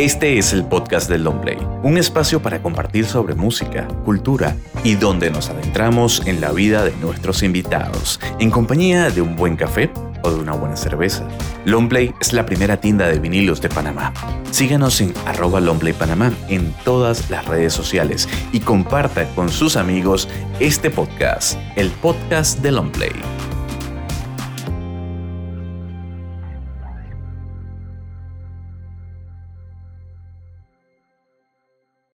Este es el podcast del Longplay, un espacio para compartir sobre música, cultura y donde nos adentramos en la vida de nuestros invitados, en compañía de un buen café o de una buena cerveza. Longplay es la primera tienda de vinilos de Panamá. Síganos en arroba Panamá en todas las redes sociales y comparta con sus amigos este podcast, el podcast de Longplay.